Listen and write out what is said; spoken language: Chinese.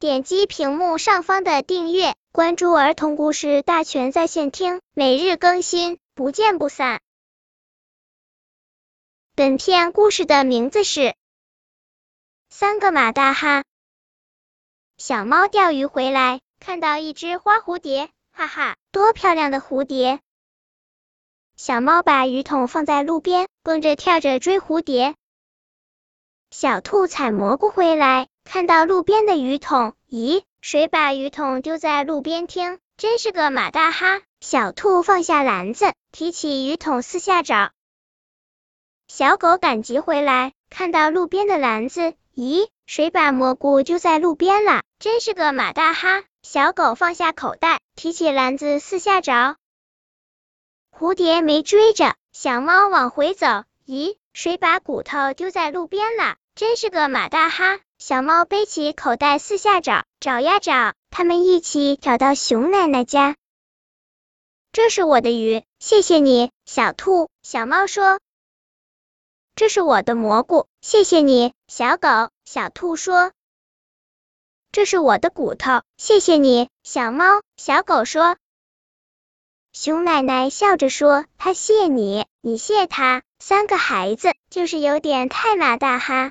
点击屏幕上方的订阅，关注儿童故事大全在线听，每日更新，不见不散。本片故事的名字是《三个马大哈》。小猫钓鱼回来，看到一只花蝴蝶，哈哈，多漂亮的蝴蝶！小猫把鱼桶放在路边，蹦着跳着追蝴蝶。小兔采蘑菇回来，看到路边的鱼桶，咦，谁把鱼桶丢在路边？听，真是个马大哈！小兔放下篮子，提起鱼桶四下找。小狗赶集回来，看到路边的篮子，咦，谁把蘑菇丢在路边了？真是个马大哈！小狗放下口袋，提起篮子四下找。蝴蝶没追着，小猫往回走，咦，谁把骨头丢在路边了？真是个马大哈！小猫背起口袋四下找，找呀找，他们一起找到熊奶奶家。这是我的鱼，谢谢你，小兔。小猫说。这是我的蘑菇，谢谢你，小狗。小兔说。这是我的骨头，谢谢你，小猫。小狗说。熊奶奶笑着说：“他谢你，你谢他。三个孩子就是有点太马大哈。”